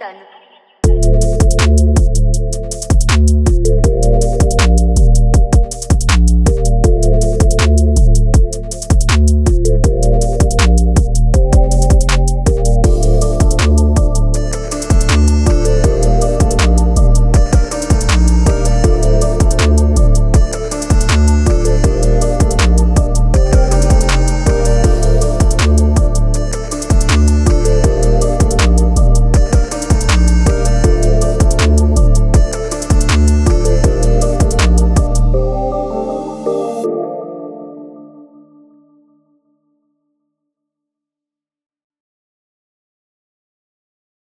但